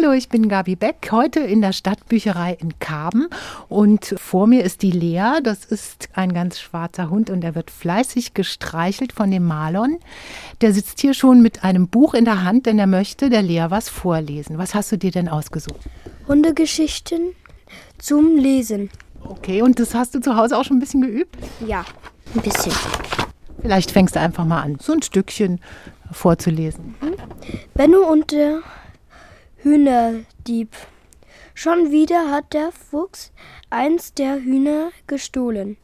Hallo, ich bin Gabi Beck, heute in der Stadtbücherei in Karben und vor mir ist die Lea, das ist ein ganz schwarzer Hund und er wird fleißig gestreichelt von dem Marlon. Der sitzt hier schon mit einem Buch in der Hand, denn er möchte der Lea was vorlesen. Was hast du dir denn ausgesucht? Hundegeschichten zum Lesen. Okay, und das hast du zu Hause auch schon ein bisschen geübt? Ja, ein bisschen. Vielleicht fängst du einfach mal an, so ein Stückchen vorzulesen. Benno und der Hühnerdieb. Schon wieder hat der Fuchs eins der Hühner gestohlen.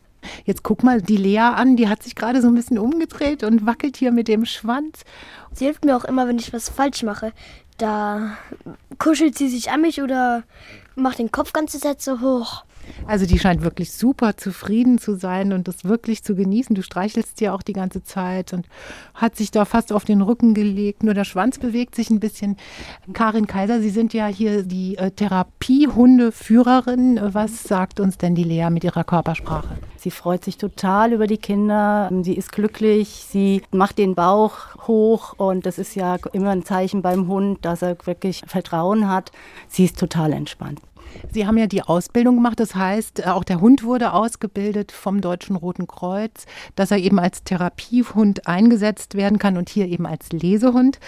Jetzt guck mal die Lea an, die hat sich gerade so ein bisschen umgedreht und wackelt hier mit dem Schwanz. Sie hilft mir auch immer, wenn ich was falsch mache. Da kuschelt sie sich an mich oder macht den Kopf ganze so hoch. Also die scheint wirklich super zufrieden zu sein und das wirklich zu genießen. Du streichelst ja auch die ganze Zeit und hat sich da fast auf den Rücken gelegt. Nur der Schwanz bewegt sich ein bisschen. Karin Kaiser, Sie sind ja hier die äh, Therapiehundeführerin. Was sagt uns denn die Lea mit ihrer Körpersprache? Sie freut sich total über die Kinder. Sie ist glücklich. Sie macht den Bauch hoch und das ist ja immer ein Zeichen beim Hund, dass er wirklich Vertrauen hat. Sie ist total entspannt. Sie haben ja die Ausbildung gemacht, das heißt, äh, auch der Hund wurde ausgebildet vom Deutschen Roten Kreuz, dass er eben als Therapiehund eingesetzt werden kann und hier eben als Lesehund.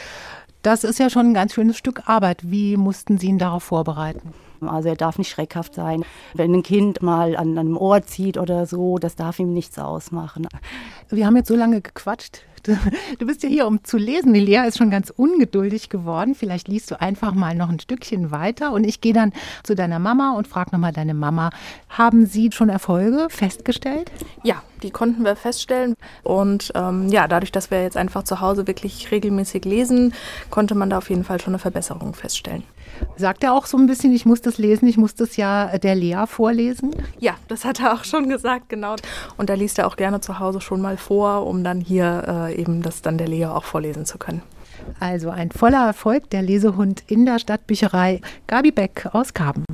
Das ist ja schon ein ganz schönes Stück Arbeit. Wie mussten Sie ihn darauf vorbereiten? Also er darf nicht schreckhaft sein. Wenn ein Kind mal an einem Ohr zieht oder so, das darf ihm nichts ausmachen. Wir haben jetzt so lange gequatscht. Du, bist ja hier, um zu lesen. Die Lea ist schon ganz ungeduldig geworden. Vielleicht liest du einfach mal noch ein Stückchen weiter und ich gehe dann zu deiner Mama und frage nochmal deine Mama, haben Sie schon Erfolge festgestellt? Ja, die konnten wir feststellen. Und ähm, ja, dadurch, dass wir jetzt einfach zu Hause wirklich regelmäßig lesen, konnte man da auf jeden Fall schon eine Verbesserung feststellen. Sagt er auch so ein bisschen, ich muss das lesen, ich muss das ja der Lea vorlesen? Ja, das hat er auch schon gesagt, genau. Und da liest er auch gerne zu Hause schon mal vor, um dann hier äh, eben das dann der Lea auch vorlesen zu können. Also ein voller Erfolg, der Lesehund in der Stadtbücherei Gabi Beck aus Karben.